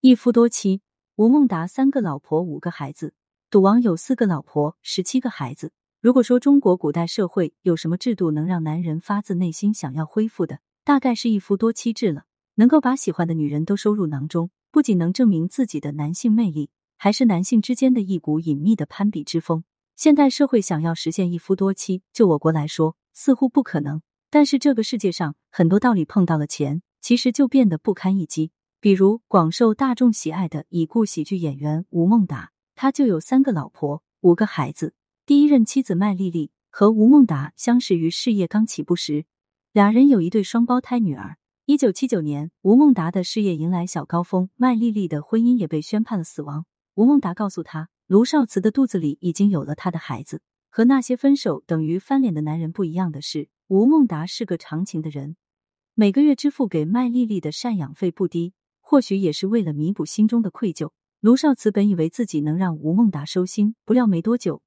一夫多妻，吴孟达三个老婆五个孩子，赌王有四个老婆十七个孩子。如果说中国古代社会有什么制度能让男人发自内心想要恢复的，大概是一夫多妻制了。能够把喜欢的女人都收入囊中，不仅能证明自己的男性魅力，还是男性之间的一股隐秘的攀比之风。现代社会想要实现一夫多妻，就我国来说似乎不可能。但是这个世界上很多道理碰到了钱，其实就变得不堪一击。比如广受大众喜爱的已故喜剧演员吴孟达，他就有三个老婆，五个孩子。第一任妻子麦丽丽和吴孟达相识于事业刚起步时，俩人有一对双胞胎女儿。一九七九年，吴孟达的事业迎来小高峰，麦丽丽的婚姻也被宣判了死亡。吴孟达告诉他，卢少慈的肚子里已经有了他的孩子。和那些分手等于翻脸的男人不一样的是，吴孟达是个长情的人，每个月支付给麦丽丽的赡养费不低。或许也是为了弥补心中的愧疚，卢少慈本以为自己能让吴孟达收心，不料没多久，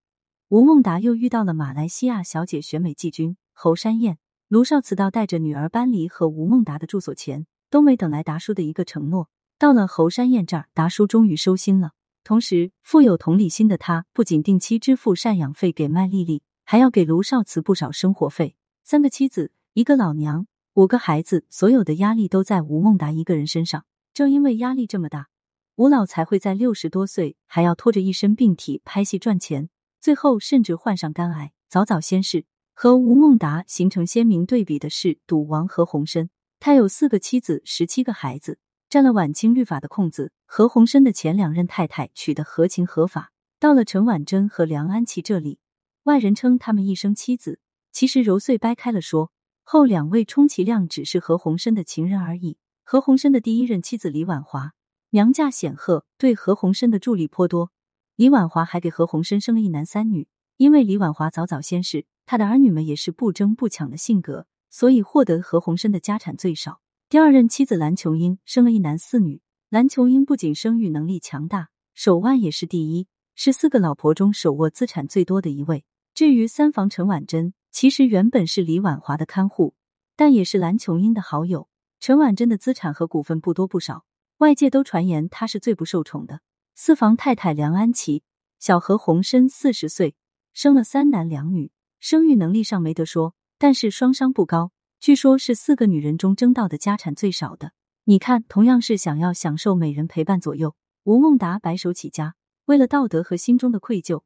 吴孟达又遇到了马来西亚小姐选美季军侯山燕。卢少慈到带着女儿搬离和吴孟达的住所前，都没等来达叔的一个承诺。到了侯山燕这儿，达叔终于收心了。同时，富有同理心的他不仅定期支付赡养费给麦丽丽，还要给卢少慈不少生活费。三个妻子，一个老娘，五个孩子，所有的压力都在吴孟达一个人身上。正因为压力这么大，吴老才会在六十多岁还要拖着一身病体拍戏赚钱，最后甚至患上肝癌，早早仙逝。和吴孟达形成鲜明对比的是赌王何鸿燊，他有四个妻子，十七个孩子，占了晚清律法的空子。何鸿燊的前两任太太娶得合情合法，到了陈婉珍和梁安琪这里，外人称他们一生妻子，其实揉碎掰开了说，后两位充其量只是何鸿燊的情人而已。何鸿燊的第一任妻子李婉华，娘家显赫，对何鸿燊的助力颇多。李婉华还给何鸿燊生了一男三女。因为李婉华早早先逝，他的儿女们也是不争不抢的性格，所以获得何鸿燊的家产最少。第二任妻子蓝琼英生了一男四女。蓝琼英不仅生育能力强大，手腕也是第一，是四个老婆中手握资产最多的一位。至于三房陈婉珍，其实原本是李婉华的看护，但也是蓝琼英的好友。陈婉珍的资产和股份不多不少，外界都传言她是最不受宠的。四房太太梁安琪，小何鸿燊四十岁，生了三男两女，生育能力上没得说，但是双商不高，据说是四个女人中争到的家产最少的。你看，同样是想要享受美人陪伴左右，吴孟达白手起家，为了道德和心中的愧疚，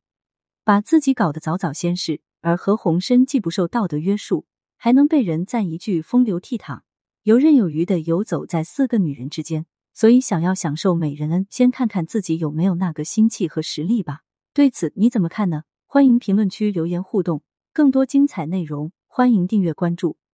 把自己搞得早早先逝；而何鸿燊既不受道德约束，还能被人赞一句风流倜傥。游刃有余的游走在四个女人之间，所以想要享受美人恩，先看看自己有没有那个心气和实力吧。对此你怎么看呢？欢迎评论区留言互动，更多精彩内容欢迎订阅关注。